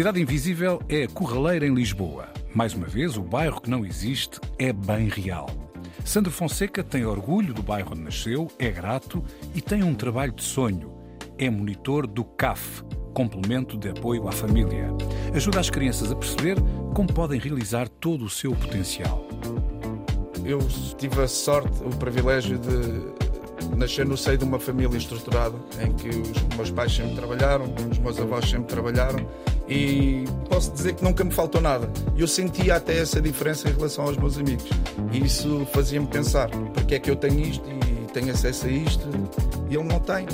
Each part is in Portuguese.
Cidade Invisível é a Corraleira em Lisboa. Mais uma vez, o bairro que não existe é bem real. Sandro Fonseca tem orgulho do bairro onde nasceu, é grato e tem um trabalho de sonho. É monitor do CAF, Complemento de Apoio à Família. Ajuda as crianças a perceber como podem realizar todo o seu potencial. Eu tive a sorte, o privilégio de nascer no seio de uma família estruturada, em que os meus pais sempre trabalharam, os meus avós sempre trabalharam e posso dizer que nunca me faltou nada. Eu sentia até essa diferença em relação aos meus amigos. E isso fazia-me pensar, porque é que eu tenho isto e tenho acesso a isto e ele não tem.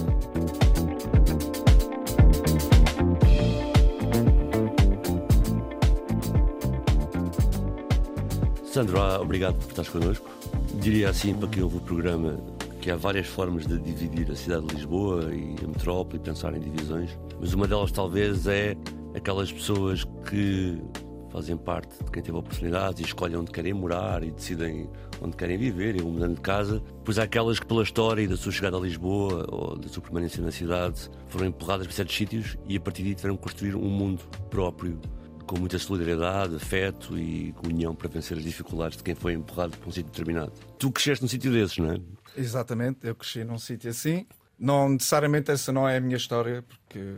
Sandro, ah, obrigado por estares connosco. Diria assim, para quem ouve o programa, que há várias formas de dividir a cidade de Lisboa e a metrópole e pensar em divisões, mas uma delas talvez é aquelas pessoas que fazem parte de quem teve oportunidades e escolhem onde querem morar e decidem onde querem viver e vão mudando de casa. Pois há aquelas que, pela história e da sua chegada a Lisboa ou da sua permanência na cidade, foram empurradas para certos sítios e a partir daí tiveram que construir um mundo próprio com muita solidariedade, afeto e união para vencer as dificuldades de quem foi empurrado para um sítio determinado. Tu cresceste num sítio desses, não é? Exatamente, eu cresci num sítio assim. Não necessariamente essa não é a minha história, porque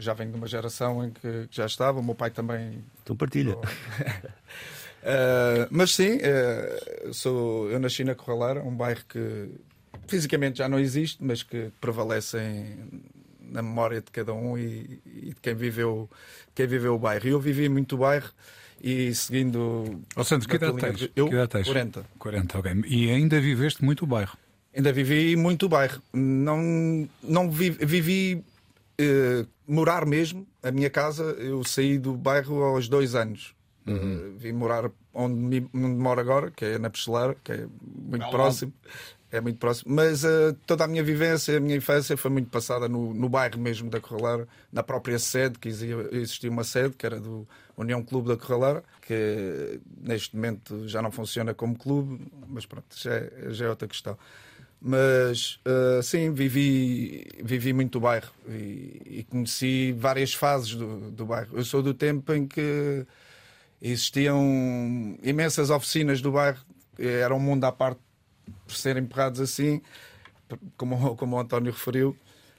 já venho de uma geração em que já estava, o meu pai também. Então partilha. uh, mas sim, uh, sou, eu nasci na Corraleira, um bairro que fisicamente já não existe, mas que prevalece em, na memória de cada um e, e, de quem viveu, quem viveu o bairro. E eu vivi muito o bairro e seguindo. Ô Santos, que idade tens? Eu, que idade tens? 40. 40, ok. E ainda viveste muito o bairro? Ainda vivi muito o bairro. Não, não vivi, vivi eh, morar mesmo. A minha casa, eu saí do bairro aos dois anos. Uhum. Uh, vim morar onde, onde moro agora, que é na Pesteleira, que é muito próximo. É muito próximo. Mas uh, toda a minha vivência, a minha infância foi muito passada no, no bairro mesmo da Corraleira, na própria sede, que existia uma sede, que era do União Clube da Corraleira, que neste momento já não funciona como clube, mas pronto, já é, já é outra questão. Mas uh, sim, vivi, vivi muito o bairro e, e, conheci várias fases do, do bairro. Eu sou do tempo em que existiam imensas oficinas do bairro, era um mundo à parte por serem empurrados assim, como, como o António referiu.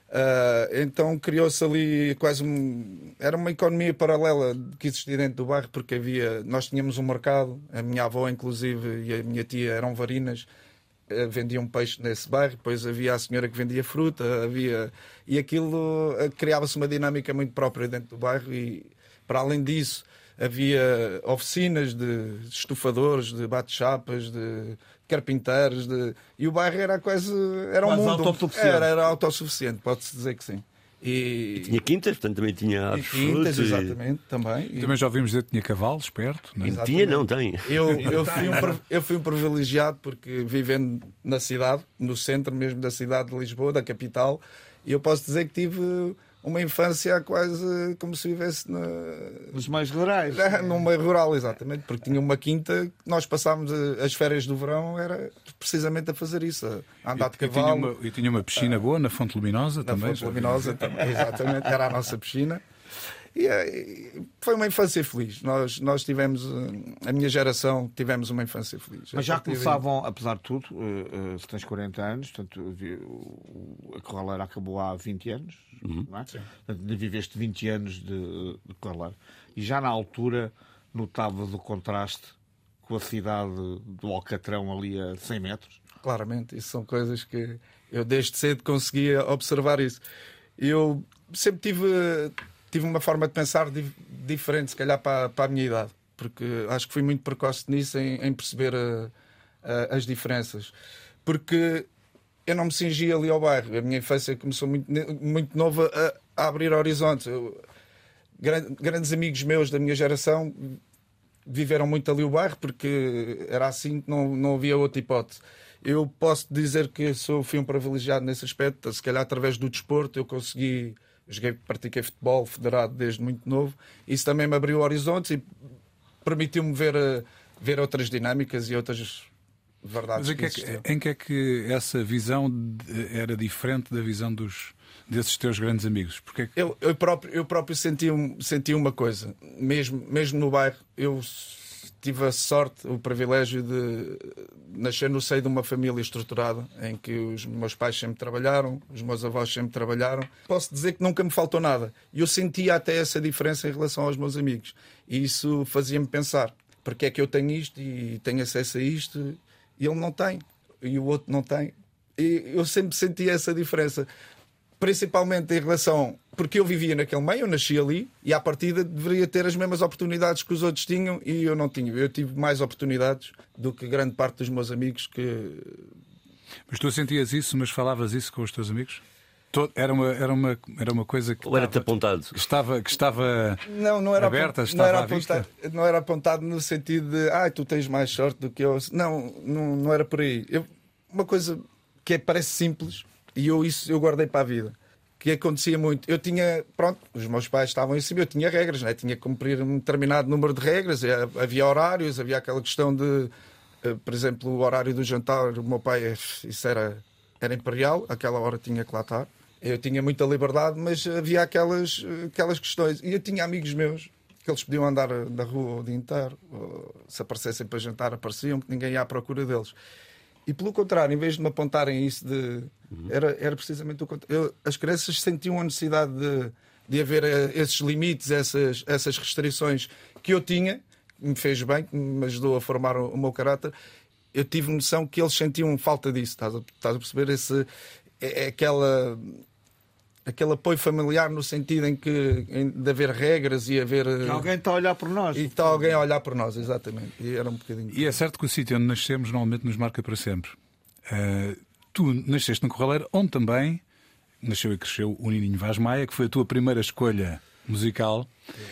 Uh, então criou-se ali quase um, era uma economia paralela que existia dentro do bairro porque havia nós tínhamos um mercado a minha avó inclusive e a minha tia eram varinas vendiam peixe nesse bairro, depois havia a senhora que vendia fruta, havia e aquilo eh, criava-se uma dinâmica muito própria dentro do bairro e para além disso havia oficinas de estufadores, de bate-chapas, de carpinteiros, de... e o bairro era quase era um mundo autossuficiente. Era, era autossuficiente, pode-se dizer que sim. E... e... tinha quintas, portanto também tinha e quintas, exatamente, também. E... Também já ouvimos dizer que tinha cavalos perto. Não é? Tinha, não, tem. Eu, eu, fui um, eu fui um privilegiado porque vivendo na cidade, no centro mesmo da cidade de Lisboa, da capital, e eu posso dizer que tive uma infância quase como se vivesse na... nos meios rurais. É, no meio rural, exatamente, porque tinha uma quinta que nós passávamos as férias do verão, era precisamente a fazer isso, a andar de cavalo. E tinha uma, tinha uma piscina boa na Fonte Luminosa na também. Fonte Luminosa também, exatamente, era a nossa piscina. E, foi uma infância feliz. Nós, nós tivemos, eh, a minha geração, tivemos uma infância feliz. Mas já começavam, apesar de tudo, uh, uh, se tens 40 anos, portanto, a Corraleira acabou há 20 anos, uhum. não é? Portanto, viveste 20 anos de, de Corraleira. E já na altura notava do contraste com a cidade do Alcatrão ali a 100 metros? Claramente, isso são coisas que eu desde cedo conseguia observar isso. Eu sempre tive tive uma forma de pensar diferente, se calhar, para, para a minha idade, porque acho que fui muito precoce nisso, em, em perceber a, a, as diferenças. Porque eu não me cingi ali ao bairro. A minha infância começou muito, muito nova a, a abrir horizontes. Eu, grandes amigos meus da minha geração viveram muito ali o bairro porque era assim que não, não havia outra hipótese. Eu posso dizer que sou, fui um privilegiado nesse aspecto, se calhar através do desporto eu consegui, joguei, pratiquei futebol federado desde muito novo, isso também me abriu horizontes e permitiu-me ver, eh, ver outras dinâmicas e outras verdades. Mas em que, que é que, em que é que essa visão era diferente da visão dos, desses teus grandes amigos? Porque é que... eu, eu, próprio, eu próprio senti, um, senti uma coisa, mesmo, mesmo no bairro, eu tive a sorte, o privilégio de nascer no seio de uma família estruturada, em que os meus pais sempre trabalharam, os meus avós sempre trabalharam. Posso dizer que nunca me faltou nada. E eu sentia até essa diferença em relação aos meus amigos. E isso fazia-me pensar: porque é que eu tenho isto e tenho acesso a isto e ele não tem, e o outro não tem? E eu sempre senti essa diferença principalmente em relação. Porque eu vivia naquele meio, eu nasci ali e à partida deveria ter as mesmas oportunidades que os outros tinham e eu não tinha. Eu tive mais oportunidades do que grande parte dos meus amigos que. Mas tu sentias isso, mas falavas isso com os teus amigos? Era uma, era uma, era uma coisa que. Ou era-te apontado? Que estava, que estava não, não era aberta, estava não era apontado, não era apontado no sentido de ah, tu tens mais sorte do que eu. Não, não, não era por aí. Eu, uma coisa que é, parece simples, e eu isso eu guardei para a vida. Que acontecia muito. Eu tinha, pronto, os meus pais estavam em cima, eu tinha regras, né? tinha que cumprir um determinado número de regras, havia horários, havia aquela questão de, eh, por exemplo, o horário do jantar, o meu pai, isso era, era imperial, aquela hora tinha que lá estar. Eu tinha muita liberdade, mas havia aquelas, aquelas questões. E eu tinha amigos meus que eles podiam andar na rua o dia inteiro, se aparecessem para jantar, apareciam, que ninguém ia à procura deles. E pelo contrário, em vez de me apontarem isso de. Uhum. Era, era precisamente o contrário. as crianças sentiam a necessidade de, de haver eh, esses limites, essas, essas restrições que eu tinha, que me fez bem, que me ajudou a formar o, o meu caráter. Eu tive noção que eles sentiam falta disso, estás a, estás a perceber? Esse, é, é aquela aquele apoio familiar no sentido em que em, de haver regras e haver. Que alguém está a olhar por nós. E está alguém a olhar por nós, exatamente. E era um bocadinho. E é certo que o sítio onde nascemos normalmente nos marca para sempre. Uh, tu nasceste no Corraleiro, onde também nasceu e cresceu o Nininho Vaz Maia, que foi a tua primeira escolha musical.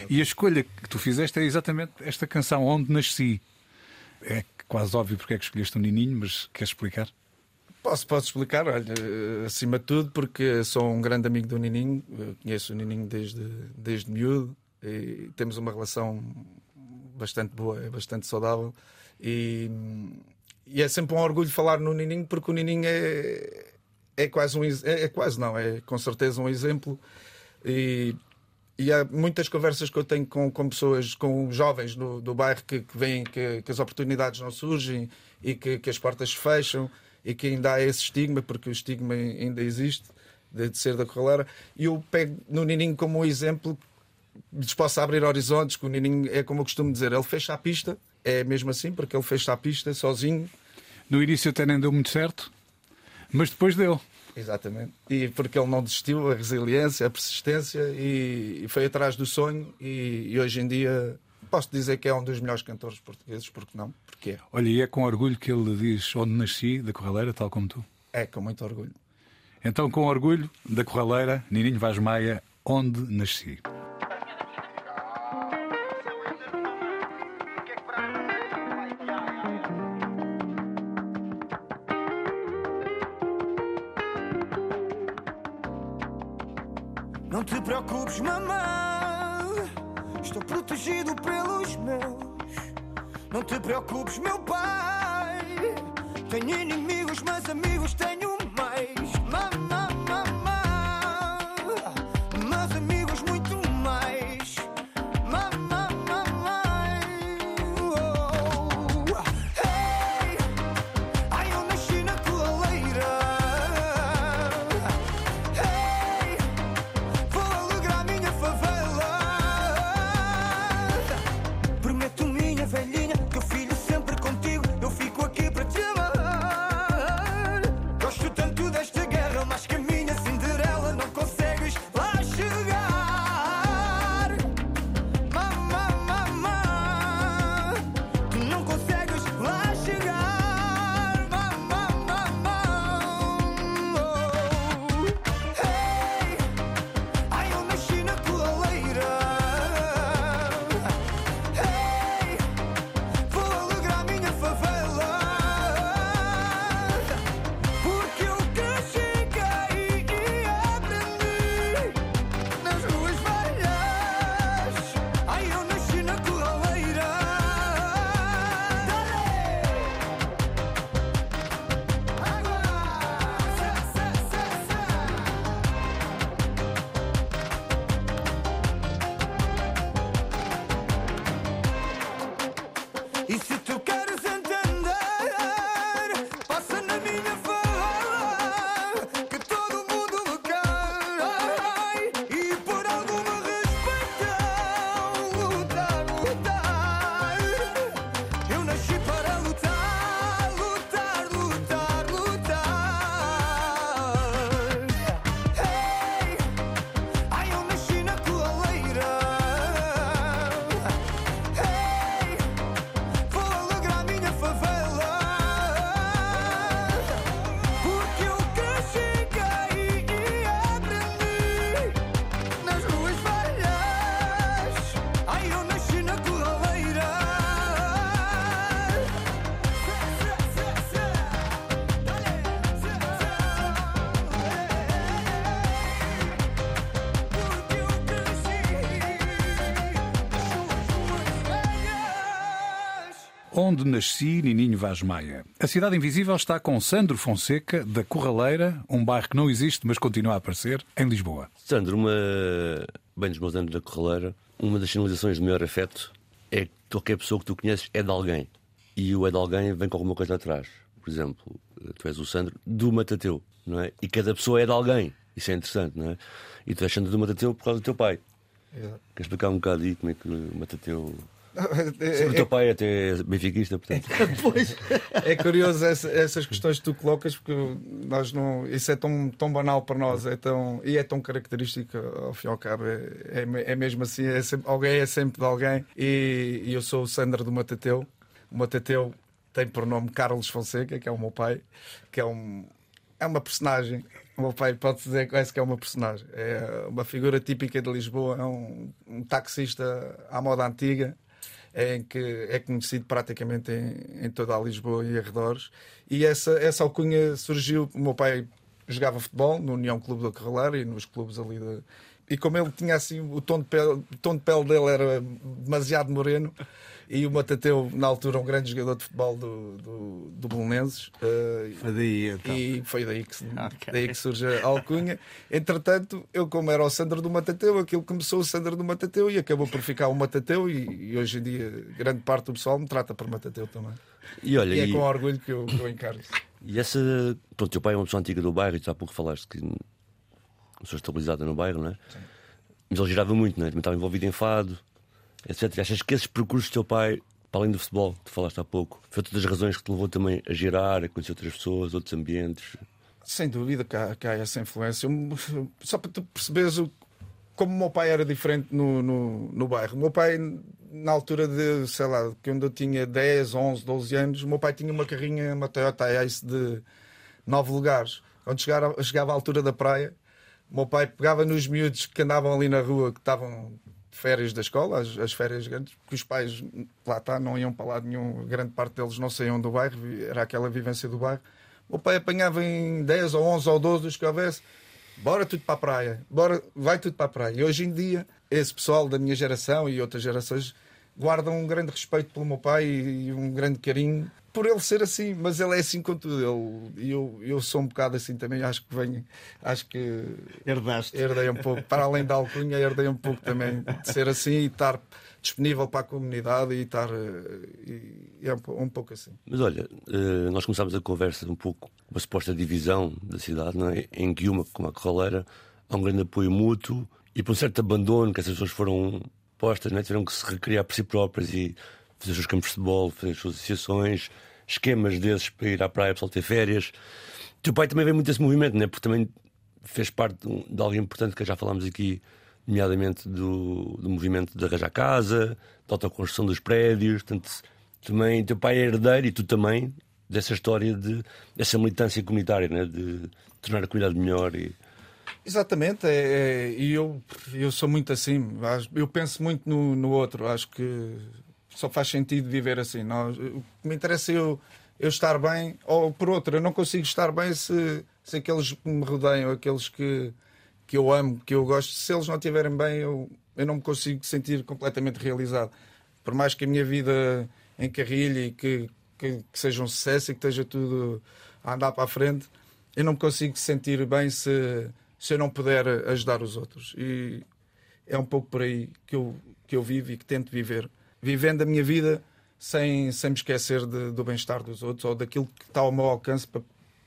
E a escolha que tu fizeste é exatamente esta canção, Onde Nasci. É quase óbvio porque é que escolheste o Nininho, mas queres explicar? Posso, posso explicar, olha, acima de tudo, porque sou um grande amigo do Nininho, conheço o Nininho desde, desde miúdo e temos uma relação bastante boa, é bastante saudável e, e, é sempre um orgulho falar no Nininho porque o Nininho é, é quase um é, é quase não, é com certeza um exemplo e, e há muitas conversas que eu tenho com, com pessoas, com jovens do, do bairro que, que veem que, que as oportunidades não surgem e que, que as portas se fecham e que ainda há esse estigma, porque o estigma ainda existe, de, ser da Corraleira. E eu pego no Nininho como um exemplo lhes possa abrir horizontes, que o Nininho é como eu costumo dizer, ele fecha a pista, é mesmo assim, porque ele fecha a pista sozinho. No início até nem deu muito certo, mas depois deu. Exatamente. E porque ele não desistiu, a resiliência, a persistência e, e foi atrás do sonho e, e hoje em dia posso dizer que é um dos melhores cantores portugueses, porque não? Porque é. Olha, e é com orgulho que ele diz onde nasci, da Corraleira, tal como tu? É, com muito orgulho. Então, com orgulho, da Corraleira, Nininho Vaz Maia, onde nasci. Preocupes, meu pai. Onde nasci, Nininho Vaz Maia. A Cidade Invisível está com Sandro Fonseca, da Corraleira, um bairro que não existe, mas continua a aparecer, em Lisboa. Sandro, uma... bem dos meus anos da Corraleira, uma das sinalizações de maior afeto é que qualquer pessoa que tu conheces é de alguém. E o é de alguém vem com alguma coisa atrás. Por exemplo, tu és o Sandro do Matateu, não é? E cada pessoa é de alguém. Isso é interessante, não é? E tu és Sandro do Matateu por causa do teu pai. Exato. Queres explicar um bocado aí como é que o Matateu o teu pai é até benfiquista, portanto. pois. É curioso essa, essas questões que tu colocas, porque nós não, isso é tão, tão banal para nós é tão, e é tão característico, ao fim e ao cabo. É, é, é mesmo assim: é sempre, alguém é sempre de alguém. E, e eu sou o Sandra do Matateu. O Matateu tem por nome Carlos Fonseca, que é o meu pai, que é, um, é uma personagem. O meu pai pode dizer quase que é uma personagem. É uma figura típica de Lisboa, é um, um taxista à moda antiga em que é conhecido praticamente em, em, toda a Lisboa e arredores. E essa, essa alcunha surgiu. O meu pai jogava futebol no União Clube da Carreira e nos clubes ali de, e como ele tinha assim o tom de pele, o tom de pele dele era demasiado moreno e o Matateu, na altura, um grande jogador de futebol do, do, do Belenenses. Uh, foi daí, então. E foi daí que, okay. daí que surge a alcunha. Entretanto, eu, como era o Sandro do Matateu, aquilo começou o Sandro do Matateu e acabou por ficar o Matateu. E, e hoje em dia, grande parte do pessoal me trata por Matateu também. E, olha, e é e... com orgulho que eu, que eu encaro isso. E essa. Pronto, teu pai é uma pessoa antiga do bairro e tu há pouco falaste que pessoa estabilizada no bairro, não é? Sim. Mas ele girava muito, não é? Também estava envolvido em fado etc. Achas que esses percursos do teu pai, para além do futebol, que tu falaste há pouco, foi todas as razões que te levou também a girar, a conhecer outras pessoas, outros ambientes? Sem dúvida que há, que há essa influência. Só para tu perceberes o, como o meu pai era diferente no, no, no bairro. O meu pai, na altura de, sei lá, quando eu tinha 10, 11, 12 anos, o meu pai tinha uma carrinha, uma Toyota Ace de 9 lugares. Quando chegava, chegava à altura da praia, o meu pai pegava nos miúdos que andavam ali na rua, que estavam férias da escola, as, as, férias grandes, porque os pais lá está, não iam para lá nenhum, grande parte deles não saíam do bairro, era aquela vivência do bairro. O meu pai apanhava em 10 ou 11 ou 12 os que houvesse, bora tudo para a praia, bora, vai tudo para a praia. E hoje em dia, esse pessoal da minha geração e outras gerações guardam um grande respeito pelo meu pai e um grande carinho por ele ser assim, mas ele é assim com tudo. Ele, eu, eu sou um bocado assim também, acho que venho, acho que herdaste. Herdei um pouco, para além da alcunha, herdei um pouco também de ser assim e estar disponível para a comunidade e estar eh, e, é um, um, pouco assim. Mas olha, eh, nós começámos a conversa um pouco uma suposta divisão da cidade, não é? em que uma, como a Corraleira, há um grande apoio mútuo e por um certo abandono que essas pessoas foram postas, não é? tiveram que se recriar por si próprias e fazer os seus campos de futebol, fazer as suas associações, esquemas desses para ir à praia para ter férias. O teu pai também vem muito desse movimento, né? porque também fez parte de algo importante que já falámos aqui, nomeadamente do, do movimento de arranjar casa, da autoconstrução dos prédios. Portanto, também teu pai é herdeiro e tu também dessa história de dessa militância comunitária, né? de tornar a comunidade melhor e Exatamente, é, é, e eu, eu sou muito assim, eu penso muito no, no outro, acho que só faz sentido viver assim. O que me interessa é eu, eu estar bem, ou por outro, eu não consigo estar bem se, se aqueles que me rodeiam, aqueles que, que eu amo, que eu gosto, se eles não estiverem bem, eu, eu não me consigo sentir completamente realizado. Por mais que a minha vida encarrilhe e que, que, que seja um sucesso e que esteja tudo a andar para a frente, eu não me consigo sentir bem se, se eu não puder ajudar os outros. E é um pouco por aí que eu, que eu vivo e que tento viver vivendo a minha vida sem, sem me esquecer de, do bem-estar dos outros ou daquilo que está ao meu alcance para,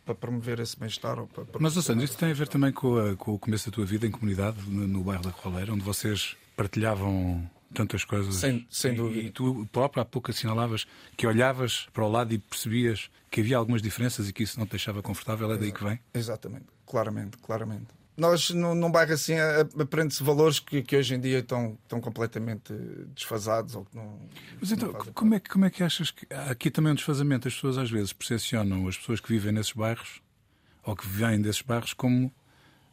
para promover esse bem-estar. Para, para... Mas, Sandro, isso tem a ver também com, a, com, o começo da tua vida em comunidade, no, no bairro da Corraleira, onde vocês partilhavam tantas coisas. Sem, sem dúvida. E, e tu próprio há pouco assinalavas que olhavas para o lado e percebias que havia algumas diferenças e que isso não te deixava confortável. É daí que vem? Exatamente, claramente, claramente nós num, bairro assim aprende-se valores que, que, hoje em dia estão, estão completamente desfasados ou que não. Mas então, não como, é que, como é que achas que há aqui também um desfazamento? As pessoas às vezes percepcionam as pessoas que vivem nesses bairros ou que vêm desses bairros como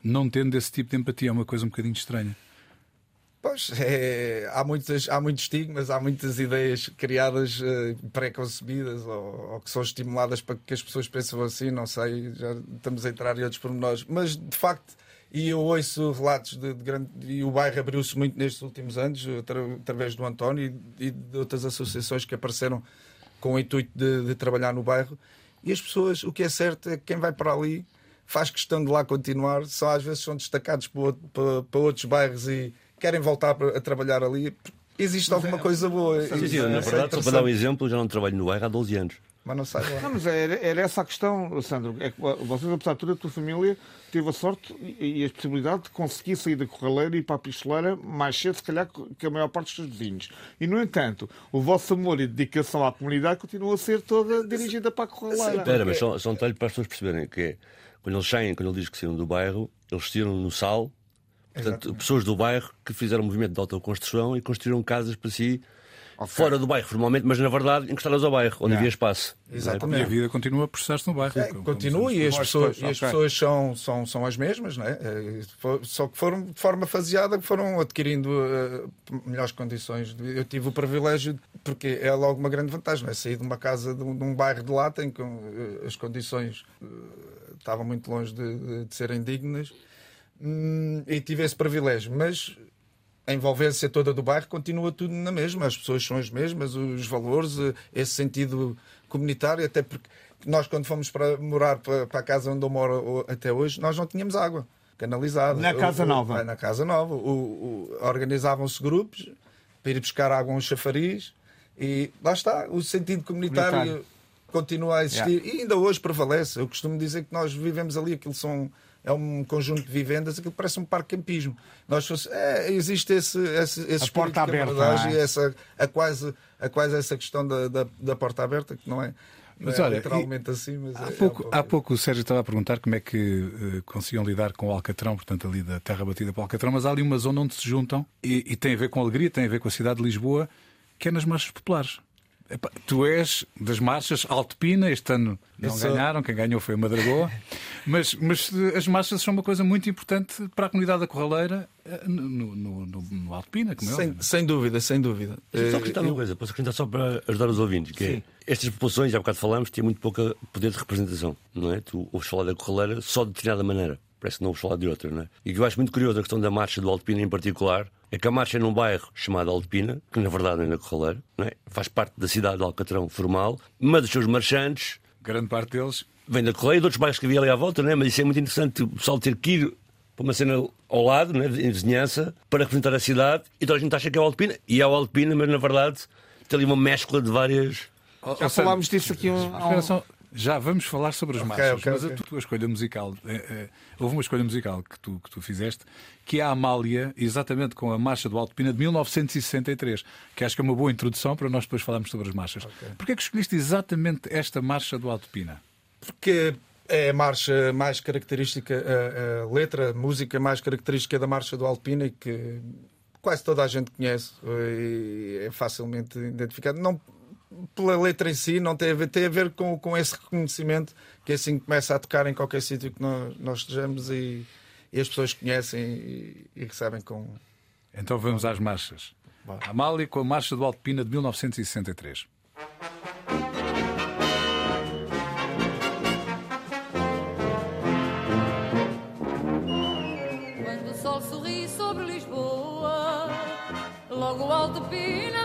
não tendo esse tipo de empatia. É uma coisa um bocadinho estranha. Pois, é, há, muitas, há muitos estigmas, há muitas ideias criadas uh, pré-concebidas ou, ou, que são estimuladas para que as pessoas pensem assim, não sei, já estamos a entrar em outros pormenores. Mas, de facto, e eu ouço relatos de, de grande. E o bairro abriu-se muito nestes últimos anos, através do António e, e, de outras associações que apareceram com o intuito de, de trabalhar no bairro. E as pessoas, o que é certo é que quem vai para ali faz questão de lá continuar, só às vezes são destacados para, outro, para, para outros bairros e querem voltar a trabalhar ali. Existe alguma coisa boa. Sim, sim, na verdade, só para dar um exemplo, já não trabalho no bairro há 12 anos. Mas não sai lá. Não, mas era, era essa a questão, Sandro. É que vocês, apesar de tudo, a tua família teve a sorte e a possibilidade de conseguir sair da Corraleira e ir para a Pistoleira mais cedo, se calhar, que a maior parte dos seus vizinhos. E, no entanto, o vosso amor e dedicação à comunidade continua a ser toda dirigida para a Corraleira. Espera, mas só, só um detalhe para as pessoas perceberem que é, quando eles saem, quando ele diz que saíram do bairro, eles saíram no sal, portanto, Exatamente. pessoas do bairro que fizeram um movimento de autoconstrução e construíram casas para si fora do bairro, formalmente, mas na verdade encostadas ao bairro, onde havia espaço. E a Exatamente. vida continua a processar-se no bairro. É, como- continua como e as pessoas, e as pessoas são, são, são as mesmas, não é? Fo- só que foram de forma faseada, que foram adquirindo eh, melhores condições. Eu tive o privilégio, porque é logo uma grande vantagem, não é? Sair de uma casa de um, de um bairro de lá, em que eh, as condições eh, estavam muito longe de, de- de serem dignas, Hum, e tive esse privilégio, mas a envolvência toda do bairro continua tudo na mesma, as pessoas são as mesmas, os valores, eh, esse sentido comunitário, até porque nós, quando fomos para morar para, para a casa onde eu moro o- até hoje, nós não tínhamos água canalizada. Na Casa O- o- Nova? é, na Casa Nova. O- o- Organizavam-se grupos para ir buscar água a um chafariz e lá está, o sentido comunitário, Comunitário. continua a existir e ainda hoje prevalece. Eu costumo dizer que nós vivemos ali, aquilo são. É um conjunto de vivendas, aquilo parece um parque campismo. Nós fosse, é, existe esse, esse, esse espírito porta aberta, é? e essa, a, quase, a quase essa questão da, da, da porta aberta, que não é, não Mas é olha, literalmente assim, mas Há é- é pouco, um há pouco o Sérgio estava a perguntar como é que eh, conseguiam lidar com o Alcatrão, portanto, ali da terra batida para o Alcatrão, mas há ali uma zona onde se juntam e, e tem a ver com a alegria, tem a ver com a cidade de Lisboa, que é nas marchas populares. Epá, tu és das marchas Altepina, este ano não sou- ganharam, quem ganhou foi a Madragoa, mas, mas eh, as marchas são uma coisa muito importante para a comunidade da Corraleira eh, no, no, no, no Altepina, como é sem, óbvio. sem dúvida, sem dúvida. Só Eh, acrescentar uma coisa, posso acrescentar só para ajudar os ouvintes, que é, estas populações, há bocado falámos, têm muito pouco poder de representação, não é? Tu ouves falar da Corraleira só de determinada maneira, parece que não ouves falar de outra, não é? E o que eu acho muito curioso, a questão da marcha do Altepina em particular, é a marcha é num bairro chamado Altepina, que na verdade é na Corraleira, não é? Faz parte da cidade de Alcatrão formal, mas os seus marchantes Grande parte deles vêm da Correia e de outros bairros que havia ali à volta, não é? Mas isso é muito interessante, o pessoal ter que ir para uma cena ao lado, não é? em vizinhança, para representar a cidade, e toda a gente acha que é o Altepina, e é o Altepina, mas na verdade tem ali uma mescla de várias. Já falámos disso aqui um, há um- Espera só, já vamos falar sobre as marchas, ok, mas ok. a tua escolha musical, eh, eh, houve uma escolha musical que tu, que tu fizeste, que é a Amália, exatamente com a marcha do Alto Pina de 1963, que acho que é uma boa introdução para nós depois falarmos sobre as marchas. Porquê é que escolheste exatamente esta marcha do Alto Pina? porque é a marcha mais característica, a, a letra, a música mais característica da marcha do Alpina e que quase toda a gente conhece e é facilmente identificado. Não pela letra em si, não tem a ver, tem a ver com, com esse reconhecimento que assim começa a tocar em qualquer sítio que nós, nós estejamos e, e as pessoas conhecem e, e recebem com. Então vamos às marchas. Amália com a marcha do Alto Pina de 1963. Quando o sol sorri sobre Lisboa, logo o Alto Pina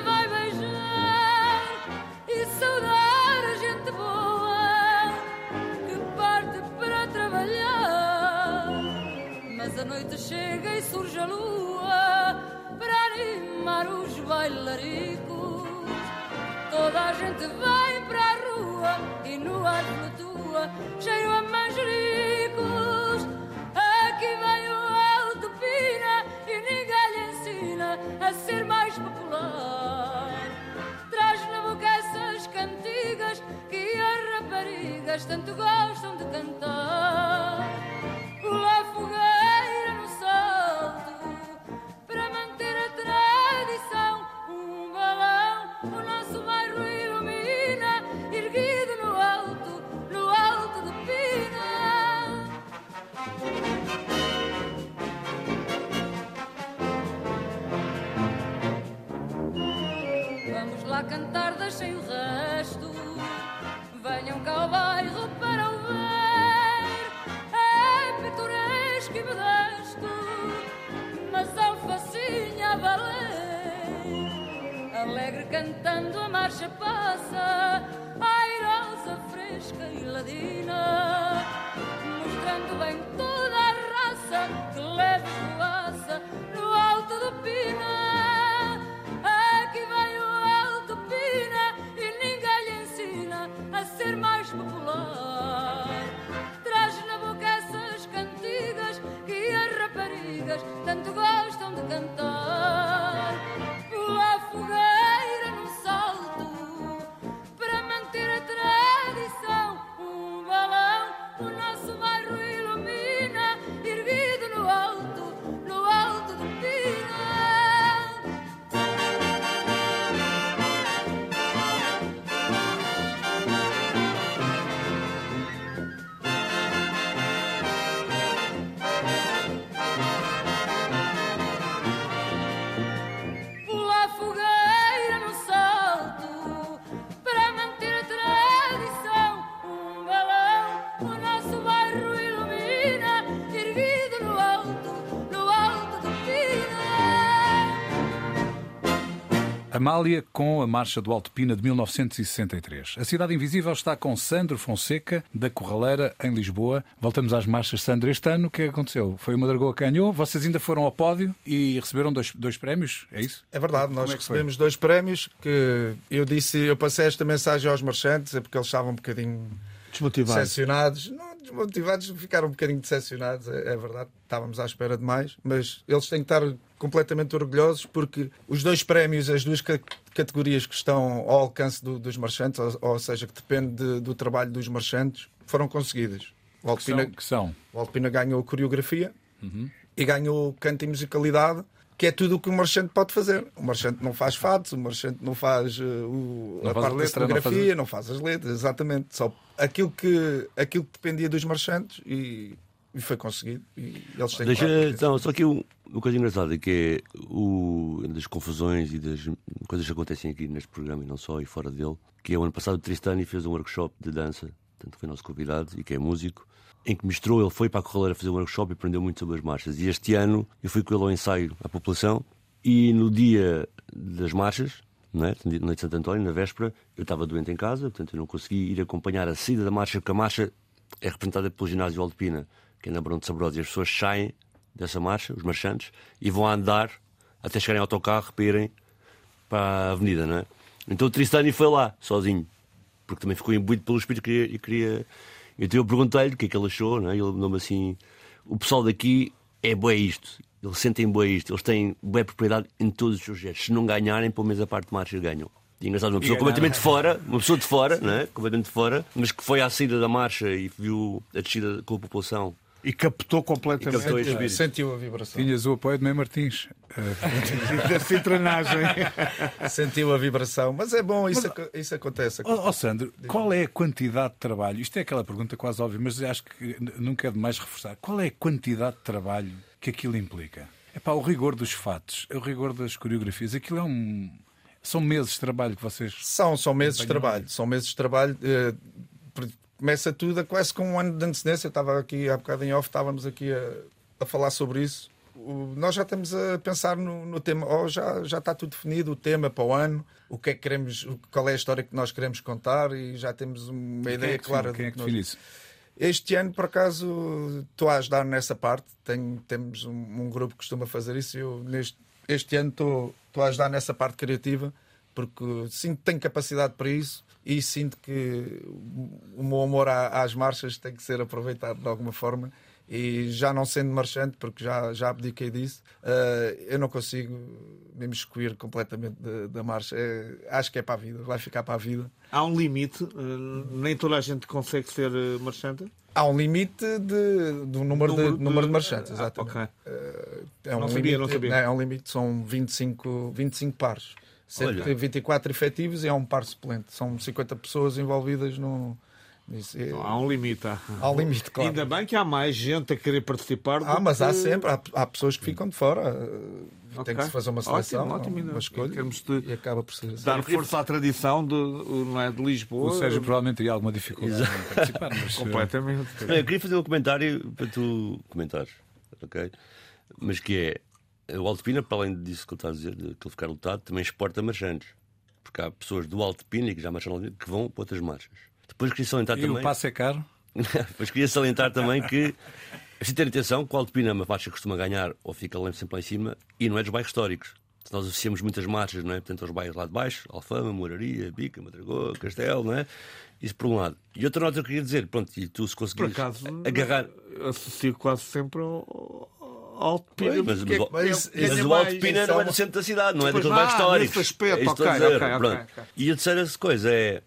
Amália com a Marcha do Alto Pina de 1963. A Cidade Invisível está com Sandro Fonseca, da Corraleira, em Lisboa. Voltamos às marchas, Sandro. Este ano, o que é que aconteceu? Foi uma Dragoa que ganhou, vocês ainda foram ao pódio e receberam dois, dois prémios, é isso? É verdade, nós é que foi? recebemos dois prémios que eu disse, eu passei esta mensagem aos marchantes, é porque eles estavam um bocadinho Desmotivado. decepcionados. Não, desmotivados, ficaram um bocadinho decepcionados, é, é verdade. Estávamos à espera de mais, mas eles têm que estar completamente orgulhosos porque os dois prémios, as duas ca- categorias que estão ao alcance do- dos marchantes, ou, ou seja, que depende de- do trabalho dos marchantes, foram conseguidas. O Que Alpina, são, que são. o Alpina ganhou coreografia e ganhou canto e musicalidade, que é tudo o que o marchante pode fazer. O marchante não faz fados, o marchante não faz uh, o- Não a faz a parte da não faz cenografia, não faz as letras, exatamente. Só aquilo que, aquilo que dependia dos marchantes e, e foi conseguido. E eles têm Deixa, claro, então, só que uma coisa engraçada que é o, das confusões e das coisas que acontecem aqui neste programa e não só, e fora dele, que é o ano passado o Tristani fez um workshop de dança, portanto foi nosso convidado e que é músico, em que misturou, ele foi para a Corraleira fazer um workshop e aprendeu muito sobre as marchas. E este ano eu fui com ele ao ensaio à população e no dia das marchas, não é? na noite de Santo António, na véspera, eu estava doente em casa, portanto eu não consegui ir acompanhar a saída da marcha, porque a marcha é representada pelo ginásio Alpina, que é na Barão de Sabrosa, e as pessoas saem dessa marcha, os marchantes, e vão andar até chegarem ao autocarro para irem para a avenida, não é? Então o Tristani foi lá, sozinho, porque também ficou imbuído pelo espírito e queria. Então eu perguntei-lhe o que é que ele achou, não é? ele mandou-me assim: o pessoal daqui é bué isto, eles sentem bué isto, eles têm bué propriedade em todos os seus gestos. Se não ganharem, pelo menos a parte de marcha ganham. E engraçado, uma pessoa completamente de fora, uma pessoa de fora, não é? completamente de fora, mas que foi à saída da marcha e viu a descida com a população. E captou completamente. E captou sentiu, sentiu a vibração. Tinhas o apoio de Mãe Martins. Da citranagem. Sentiu a vibração. Mas é bom, isso, aco- isso acontece. Ó ó, Sandro, qual é a quantidade de trabalho? Isto é aquela pergunta quase óbvia, mas acho que nunca é demais reforçar. Qual é a quantidade de trabalho que aquilo implica? É para o rigor dos fatos, o rigor das coreografias. Aquilo é um. São meses de trabalho que vocês. São, são meses de trabalho. São meses de trabalho. eh, começa tudo a quase com um ano de antecedência. Eu estava aqui há bocado em off, estávamos aqui a, a falar sobre isso. O- nós já estamos a pensar no, no tema, ou já, já está tudo definido, o tema para o ano, o que é que queremos, qual é a história que nós queremos contar e já temos uma Quem ideia é clara quem é que nós- define isso? este ano, por acaso, estou a ajudar nessa parte. Tenho, temos um, um grupo que costuma fazer isso. e Eu, neste, este ano, estou, estou a ajudar nessa parte criativa, porque sinto que tenho capacidade para isso e sinto que o meu amor às marchas tem que ser aproveitado de alguma forma. E já não sendo marchante, porque já, já abdiquei disso, eh, eu não consigo me imiscuir completamente da, marcha. É- acho que é para a vida, vai ficar para a vida. Há um limite, eh, nem toda a gente consegue ser eh, marchante. Há um limite de, do número, Número de, de- número de marchantes, Ah, exatamente. ok. É um Não sabia, limite, não sabia. É um limite, são 25, 25 pares. Sendo Olha. que tem 24 efetivos e há um par suplente. São 50 pessoas envolvidas no. Nisso. É- Há um limite. há. há um limite, claro. Ainda bem que há mais gente a querer participar. do Ah, mas há que- sempre, há, há pessoas que ficam de fora. Ok. Tem que se fazer uma Ótimo, seleção, ótimo, ainda, uma escolha. E acaba por ser assim. Dar força à tradição de, não é, de Lisboa. O Sérgio provavelmente teria alguma dificuldade em participar, mas. eh, Completamente. Eu queria fazer um comentário para tu comentares, ok? Mas que é, o Alto Pina, para além disso que ele está a dizer, de que ele ficar lotado, também exporta marchantes. porque há pessoas do Alto Pina que já marcharam que vão para outras marchas. Depois queria salientar E também. o passo é caro? Depois queria salientar também que preciso ter atenção que o Alto Pina é uma marcha que costuma ganhar ou fica lá sempre lá em cima e não é dos bairros históricos. Se nós associamos muitas marchas, não é? Portanto, aos bairros lá de baixo, Alfama, Moraria, Bica, Madragoa, Castelo, não é? Isso por um lado. E outra nota que eu queria dizer, pronto, e tu se conseguires acaso, agarrar. associo quase sempre ao, ao Alto Pina. Mas, é que- mas- é- mas é o Alto mais- Pina não é no centro da cidade, não é Pois daquele não, bairro histórico. nesse aspecto, é a dizer. ok, ok, pronto. ok. E a terceira coisa é.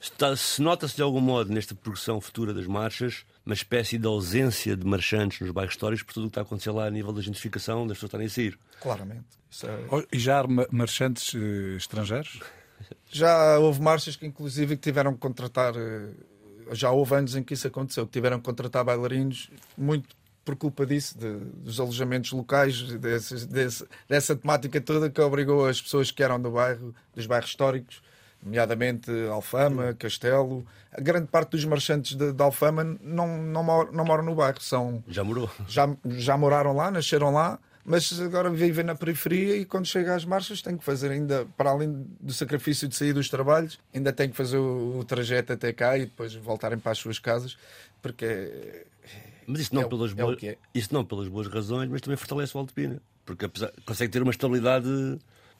está- se nota-se de algum modo nesta progressão futura das marchas uma espécie de ausência de marchantes nos bairros históricos por tudo o que está a acontecer lá a nível da gentrificação, das pessoas estarem a sair. Claramente. Isso é- Oh, E já há ma- marchantes eh, estrangeiros? Já houve marchas que, inclusive, que tiveram que contratar. eh, Já houve anos em que isso aconteceu, que tiveram que contratar bailarinos, muito por culpa disso, de- dos alojamentos locais, desses- desse- dessa temática toda que obrigou as pessoas que eram do bairro, dos bairros históricos, nomeadamente Alfama, Castelo. A grande parte dos marchantes de, de Alfama não, não, mor- não moram no bairro, são Já morou. já, já moraram lá, nasceram lá, mas agora vivem na periferia e quando chega às marchas tem que fazer ainda, para além do sacrifício de sair dos trabalhos, ainda tem que fazer o, o trajeto até cá e depois voltarem para as suas casas, porque é- Mas isso não, É pelas é boas, é. isso não pelas boas razões, mas também fortalece o Alto Pina. Porque apesar, consegue ter uma estabilidade.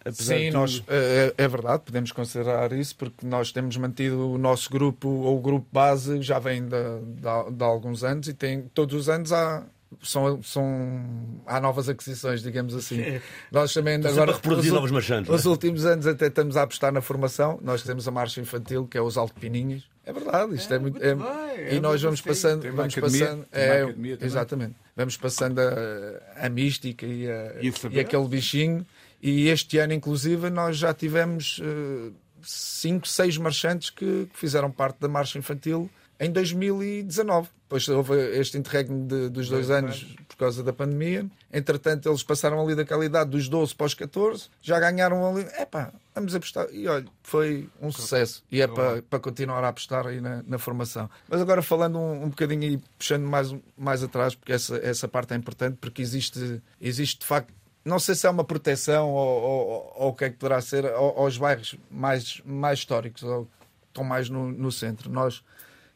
Apesar Sim, nós, tudo. é, é verdade, podemos considerar isso, porque nós temos mantido o nosso grupo, ou o grupo base, já vem de, de- de alguns anos e tem, todos os anos há. São, são, há novas aquisições, digamos assim. Nós também sempre agora reproduzir os, novos marchantes, não é? Os últimos anos até estamos a apostar na formação. Nós temos a marcha infantil, que é os Alto Pininhos. É verdade, isto é, muito. muito é- bem, e é nós vamos assim. passando. Tem Vamos academia, passando é, academia exatamente. Vamos passando a, a mística e, a- E e aquele bichinho. E este ano, inclusive, nós já tivemos eh, cinco, seis marchantes que, que fizeram parte da marcha infantil em 2019. Depois houve este interregno de- dos dois anos por causa da pandemia. Entretanto, eles passaram ali daquela idade dos 12 para os 14, já ganharam ali. Epá, vamos apostar. E olha, foi um sucesso. E é para, para continuar a apostar aí na, na formação. Mas agora falando um, um bocadinho e puxando mais, mais atrás, porque essa, essa parte é importante, porque existe, existe de facto não sei se é uma proteção ou, ou- ou o que é que poderá ser ao- aos bairros mais, mais históricos, ou que estão mais no, no centro. Nós,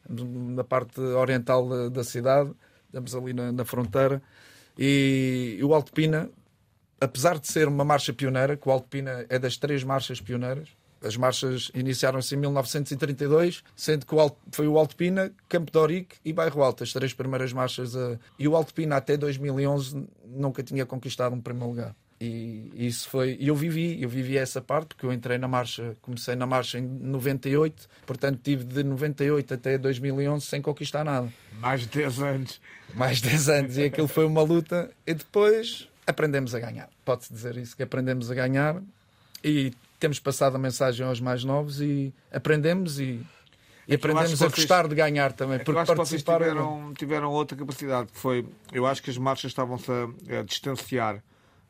na parte oriental da, da cidade, estamos ali na, na fronteira, e, o Alto Pina, apesar de ser uma marcha pioneira, que o Alto Pina é das três marchas pioneiras, as marchas iniciaram-se em 1932, sendo que o Alto, foi o Alto Pina, Campo de Orique e Bairro Alto, as três primeiras marchas. a- e o Alto Pina até 2011 nunca tinha conquistado um primeiro lugar. E isso foi. Eu vivi, eu vivi essa parte, porque eu entrei na marcha, comecei na marcha em 98, portanto tive de 98 até 2011 sem conquistar nada Mais de 10 anos. mais 10 anos e aquilo foi uma luta e depois aprendemos a ganhar. Pode-se dizer isso, que aprendemos a ganhar e temos passado a mensagem aos mais novos e aprendemos e, e É aprendemos a vocês- gostar de ganhar também, É porque acho que vocês participar tiveram, tiveram outra capacidade, que foi, eu acho que as marchas estavam-se a, a distanciar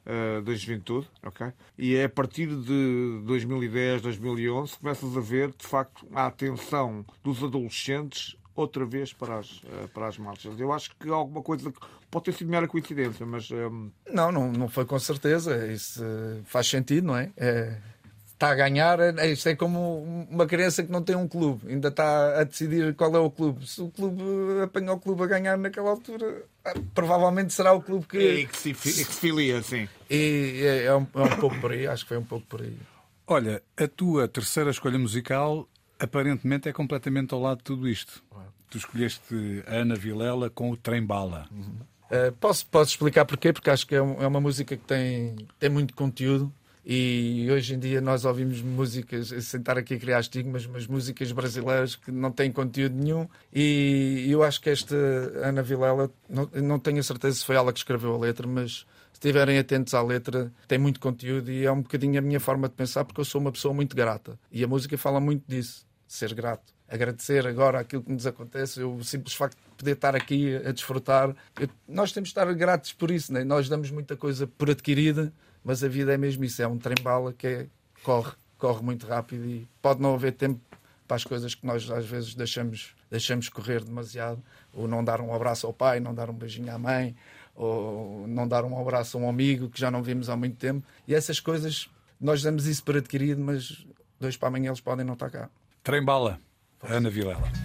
eh, da juventude, ok? E é a partir de 2010, 2011, começas a ver, de facto, a atenção dos adolescentes outra vez para as, eh, para as marchas. Eu acho que alguma coisa pode ter sido mera coincidência, mas ehm, Não, não, não foi com certeza. Isso eh, faz sentido, não é? É, Está a ganhar, é, isto é como uma criança que não tem um clube, ainda está a decidir qual é o clube. Se o clube apanha o clube a ganhar naquela altura, ah, provavelmente será o clube que. e que se, e que se filia, sim. E é, é um, é um pouco por aí, acho que foi um pouco por aí. Olha, a tua terceira escolha musical aparentemente é completamente ao lado de tudo isto. Tu escolheste a Ana Vilela com o Trem Bala. Uh, posso, posso explicar porquê? Porque acho que é, um- é uma música que tem, tem muito conteúdo e hoje em dia nós ouvimos músicas, sem estar aqui a criar estigmas, mas músicas brasileiras que não têm conteúdo nenhum e eu acho que esta Ana Vilela, não, não tenho a certeza se foi ela que escreveu a letra, mas se estiverem atentos à letra, tem muito conteúdo e é um bocadinho a minha forma de pensar porque eu sou uma pessoa muito grata e a música fala muito disso, ser grato. Agradecer agora aquilo que nos acontece, o simples facto de poder estar aqui a desfrutar. Eu- nós temos de estar gratos por isso, né? nós damos muita coisa por adquirida, mas a vida é mesmo isso, é um trem-bala que é- corre, corre muito rápido e pode não haver tempo para as coisas que nós às vezes deixamos, deixamos correr demasiado, ou não dar um abraço ao pai, não dar um beijinho à mãe, ou não dar um abraço a um amigo que já não vimos há muito tempo. E essas coisas, nós damos isso por adquirido, mas dois para amanhã eles podem não estar cá. Trem bala, Ana Vilela.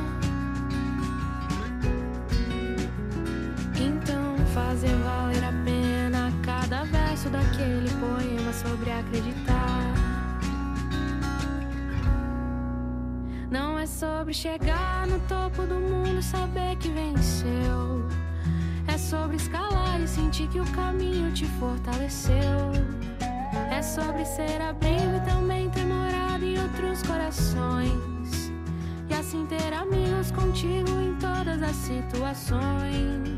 Fazer valer a pena cada verso daquele poema sobre acreditar. Não é sobre chegar no topo do mundo e saber que venceu. É sobre escalar e sentir que o caminho te fortaleceu. É sobre ser abrigo e também ter morado em outros corações. E assim ter amigos contigo em todas as situações.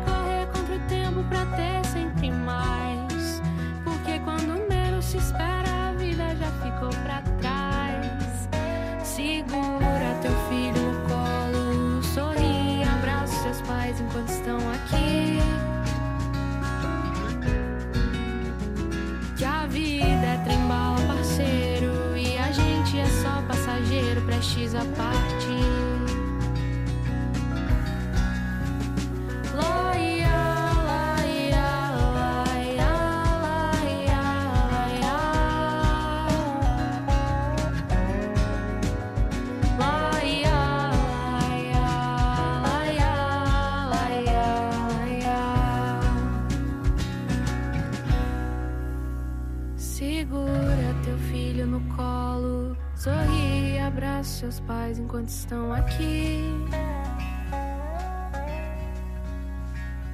Correr contra o tempo pra ter sempre mais. Porque quando menos se espera, a vida já ficou pra trás. Segura teu filho no colo, sorri, abraça seus pais enquanto estão aqui. Que a vida é trem-bala, parceiro, e a gente é só passageiro, prestes a partir. Segura teu filho no colo, sorri, abraça seus pais enquanto estão aqui.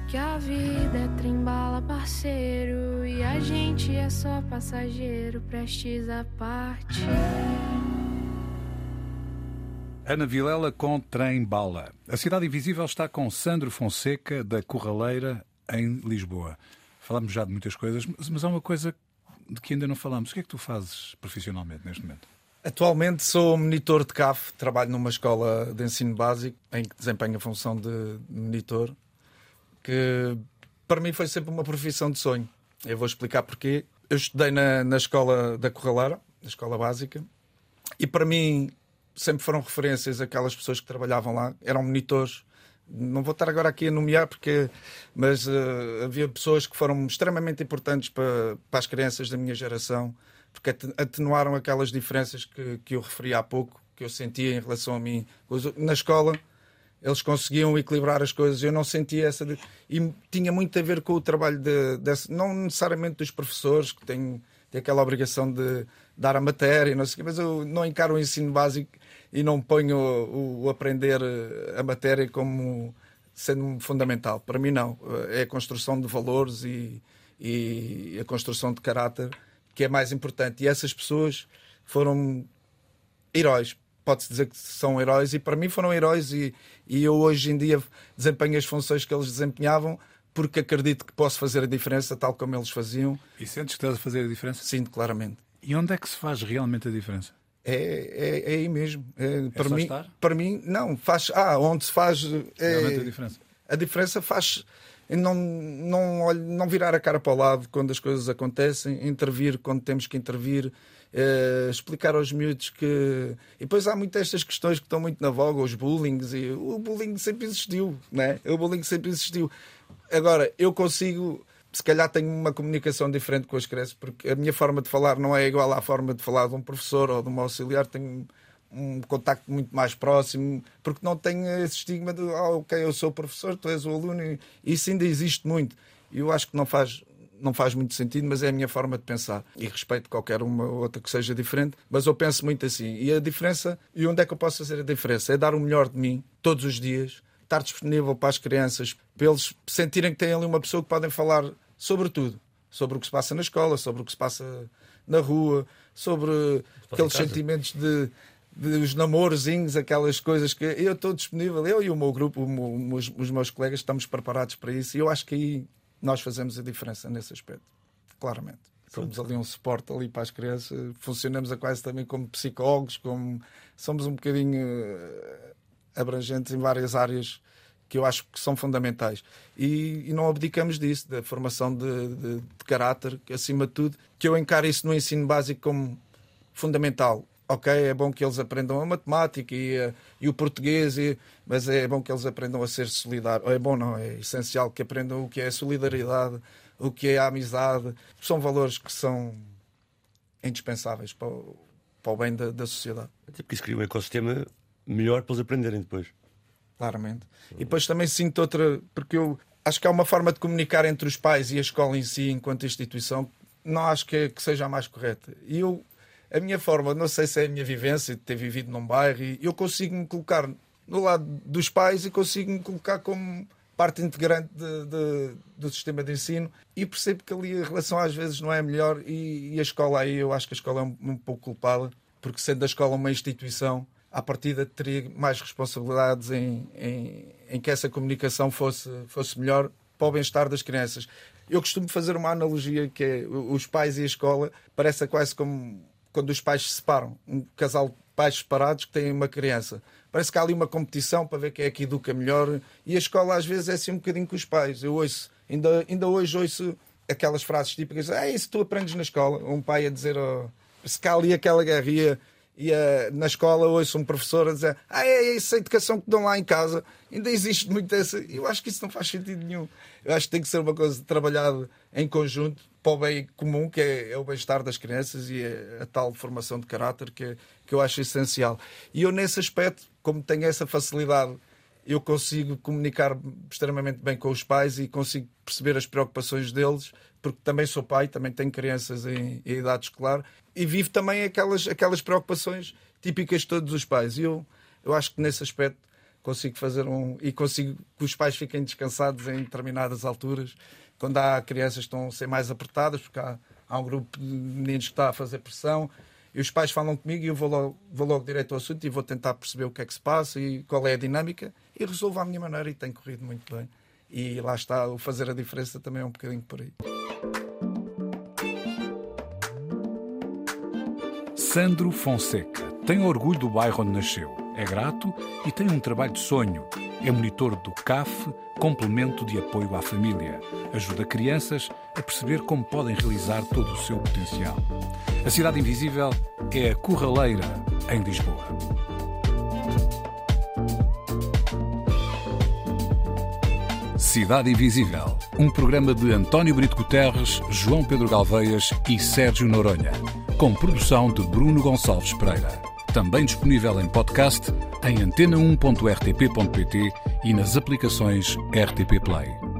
Que a vida é trem-bala, parceiro, e a gente é só passageiro, prestes a partir. Ana Vilela com Trem Bala. A Cidade Invisível está com Sandro Fonseca, da Corraleira, em Lisboa. Falamos já de muitas coisas, mas há uma coisa de que ainda não falamos. O que é que tu fazes profissionalmente neste momento? Atualmente sou monitor de CAF, trabalho numa escola de ensino básico em que desempenho a função de monitor, que para mim foi sempre uma profissão de sonho. Eu vou explicar porquê. Eu estudei na, na escola da Corraleira, na escola básica, e para mim sempre foram referências aquelas pessoas que trabalhavam lá, eram monitores. Não vou estar agora aqui a nomear, porque, mas eh, havia pessoas que foram extremamente importantes para, para as crianças da minha geração, porque ate- atenuaram aquelas diferenças que, que eu referi há pouco, que eu sentia em relação a mim. Na escola, eles conseguiam equilibrar as coisas. Eu não sentia essa. E tinha muito a ver com o trabalho de, desse- não necessariamente dos professores, que têm, têm aquela obrigação de dar a matéria, não sei mas eu não encaro o ensino básico e não ponho o, o aprender eh, a matéria como sendo fundamental. Para mim, não. É a construção de valores e, e a construção de caráter que é mais importante. E essas pessoas foram heróis. Pode-se dizer que são heróis, e para mim foram heróis, e, e eu hoje em dia desempenho as funções que eles desempenhavam porque acredito que posso fazer a diferença tal como eles faziam. E sentes que estás a fazer a diferença? Sinto claramente. E onde é que se faz realmente a diferença? É, é, é aí mesmo. É, para, só mim, estar? para mim, não. Faz, ah, onde se faz. É, Realmente a diferença. a diferença faz não, não, não virar a cara para o lado quando as coisas acontecem, intervir quando temos que intervir, eh, explicar aos miúdos que. E depois há muitas estas questões que estão muito na voga, os bullings, e o bullying sempre existiu, né? O bullying sempre existiu. Agora, eu consigo. Se calhar tenho uma comunicação diferente com as crianças, porque a minha forma de falar não é igual à forma de falar de um professor ou de um auxiliar. Tenho um contacto muito mais próximo, porque não tem esse estigma de, ah, ok, eu sou professor, tu és o aluno, e isso ainda existe muito. E eu acho que não faz, não faz muito sentido, mas é a minha forma de pensar. E respeito qualquer uma ou outra que seja diferente, mas eu penso muito assim. E a diferença, e onde é que eu posso fazer a diferença? É dar o melhor de mim todos os dias, estar disponível para as crianças, para eles sentirem que têm ali uma pessoa que podem falar sobre tudo. Sobre o que se passa na escola, sobre o que se passa na rua, sobre aqueles sentimentos de, dos namorozinhos, aquelas coisas que eu estou disponível, eu e o meu grupo, os, os meus colegas, estamos preparados para isso e eu acho que aí nós fazemos a diferença nesse aspecto, claramente. Somos ali um suporte ali para as crianças, funcionamos a quase também como psicólogos, como somos um bocadinho eh, abrangentes em várias áreas que eu acho que são fundamentais. E, e não abdicamos disso, da formação de, de, de caráter, acima de tudo, que eu encaro isso no ensino básico como fundamental ok, é bom que eles aprendam a matemática e, eh, e o português, e, mas é bom que eles aprendam a ser solidários. É bom, não, é essencial que aprendam o que é a solidariedade, o que é a amizade. São valores que são indispensáveis para o, para o bem da, da sociedade. Até porque isso cria um ecossistema melhor para eles aprenderem depois. Claramente. E depois também sinto outra, porque eu acho que há uma forma de comunicar entre os pais e a escola em si, enquanto instituição, não acho que, é, que seja a mais correta. E eu a minha forma, não sei se é a minha vivência de ter vivido num bairro, e eu consigo me colocar no lado dos pais e consigo me colocar como parte integrante de, de, do sistema de ensino e percebo que ali a relação às vezes não é melhor e, e a escola aí eu acho que a escola é um, um, pouco culpada porque sendo a escola uma instituição à partida teria mais responsabilidades em, em, em que essa comunicação fosse, fosse melhor para o bem-estar das crianças. Eu costumo fazer uma analogia que é os pais e a escola parece quase como quando os pais se separam, um casal de pais separados que têm uma criança. Parece que há ali uma competição para ver quem é que educa melhor. E a escola às vezes é assim um bocadinho com os pais. Eu ouço, ainda, ainda hoje ouço aquelas frases típicas: é isso tu aprendes na escola. Um pai a dizer: oh, se cá ali aquela guerrilha. E uh, na escola ouço um professor a dizer: Ah, é essa educação que dão lá em casa. Ainda existe muito essa. Eu acho que isso não faz sentido nenhum. Eu acho que tem que ser uma coisa trabalhada em conjunto para o bem comum, que é, é o bem-estar das crianças e é a tal formação de caráter que, que eu acho essencial. E eu, nesse aspecto, como tenho essa facilidade, eu consigo comunicar extremamente bem com os pais e consigo perceber as preocupações deles, porque também sou pai, também tenho crianças em, em idade escolar e vivo também aquelas, aquelas preocupações típicas de todos os pais. E eu, eu acho que nesse aspecto consigo fazer um. e consigo que os pais fiquem descansados em determinadas alturas quando há crianças que estão a ser mais apertadas, porque há, há um grupo de meninos que está a fazer pressão, e os pais falam comigo e eu vou logo, vou logo direto ao assunto e vou tentar perceber o que é que se passa e qual é a dinâmica e resolvo à minha maneira e tem corrido muito bem. E lá está, o fazer a diferença também é um bocadinho por aí. Sandro Fonseca tem orgulho do bairro onde nasceu, é grato e tem um trabalho de sonho é monitor do CAF, complemento de apoio à família. Ajuda crianças a perceber como podem realizar todo o seu potencial. A Cidade Invisível é a Corraleira, em Lisboa. Cidade Invisível, um programa de António Brito Guterres, João Pedro Galveias e Sérgio Noronha, com produção de Bruno Gonçalves Pereira. Também disponível em podcast em antena1.rtp.pt e nas aplicações RTP Play.